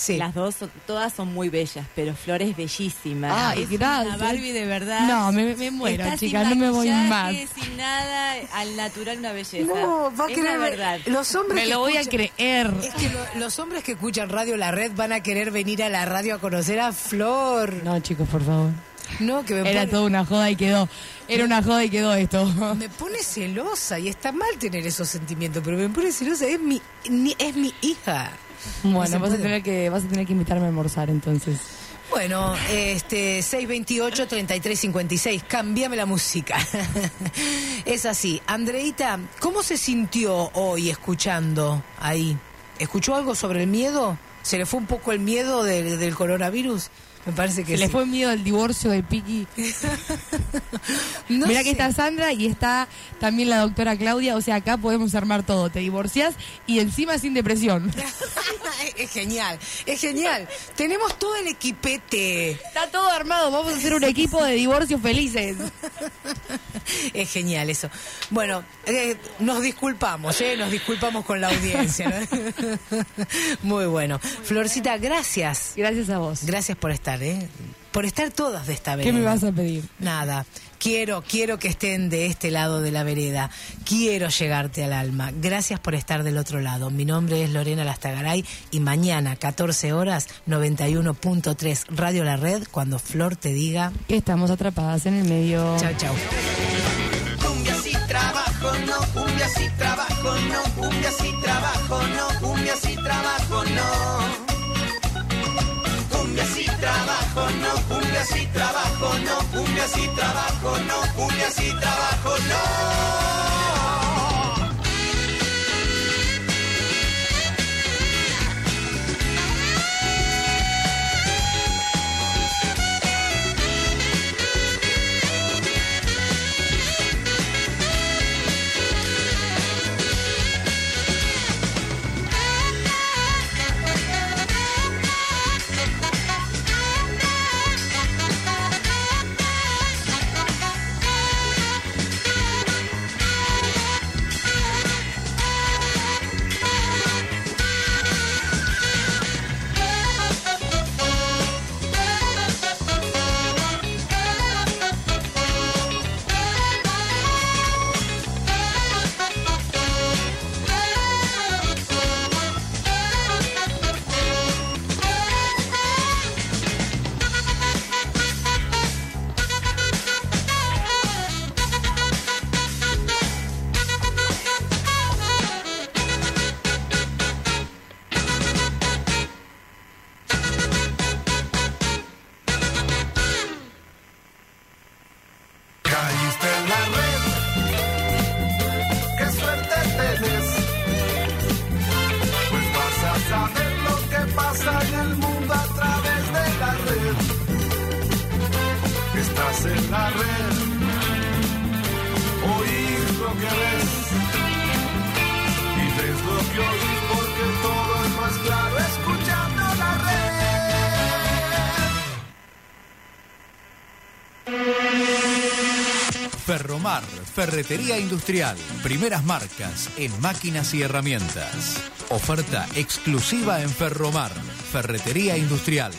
Sí. Las dos, son- todas son muy bellas, pero Flor es bellísima. Ay, es gracias. Una Barbie de verdad. No, me- me muero, Está chica, sin no me voy más. Sin nada, al natural una belleza. No, va a es querer la verdad. Los hombres Me que lo voy a creer. Es que lo- los hombres que escuchan Radio La Red van a querer venir a la radio a conocer a Flor. No, chicos, por favor. No, que me Era pone, toda una joda y quedó. Era una joda y quedó esto. me pone celosa y está mal tener esos sentimientos, pero me pone celosa. Es mi, ni- es mi hija. No Bueno, vas a tener que vas a tener que invitarme a almorzar entonces. Bueno, este 628-3356, cambiame la música. es así. Andreita, ¿cómo se sintió hoy escuchando ahí? ¿Escuchó algo sobre el miedo? ¿Se le fue un poco el miedo del coronavirus? Me parece que Se sí. fue miedo el divorcio de Piki. No Mira que está Sandra y está también la doctora Claudia. O sea, acá podemos armar todo. Te divorcias y encima sin depresión. es genial, es genial. Tenemos todo el equipete. Está todo armado. Vamos a hacer un equipo de divorcios felices. Es genial eso. Bueno, eh, nos disculpamos, ¿eh? Nos disculpamos con la audiencia. ¿no? Muy bueno. Florcita, gracias. Gracias a vos. Gracias por estar, ¿eh? Por estar todas de esta vereda. ¿Qué me vas a pedir? Nada. Quiero, quiero que estén de este lado de la vereda. Quiero llegarte al alma. Gracias por estar del otro lado. Mi nombre es Lorena Lastagaray y mañana, 14 horas, 91.3 Radio La Red, cuando Flor te diga. Que estamos atrapadas en el medio. Chao, chao. Cumbia sí trabajo, no, cumbia sí trabajo, no, cumbia sí trabajo, no, cumbia sí trabajo, no. No, cumbia sí trabajo, no, cumbia sí trabajo, no, cumbia sí trabajo, no. Ferretería Industrial, primeras marcas en máquinas y herramientas. Oferta exclusiva en Ferromar, Ferretería Industrial,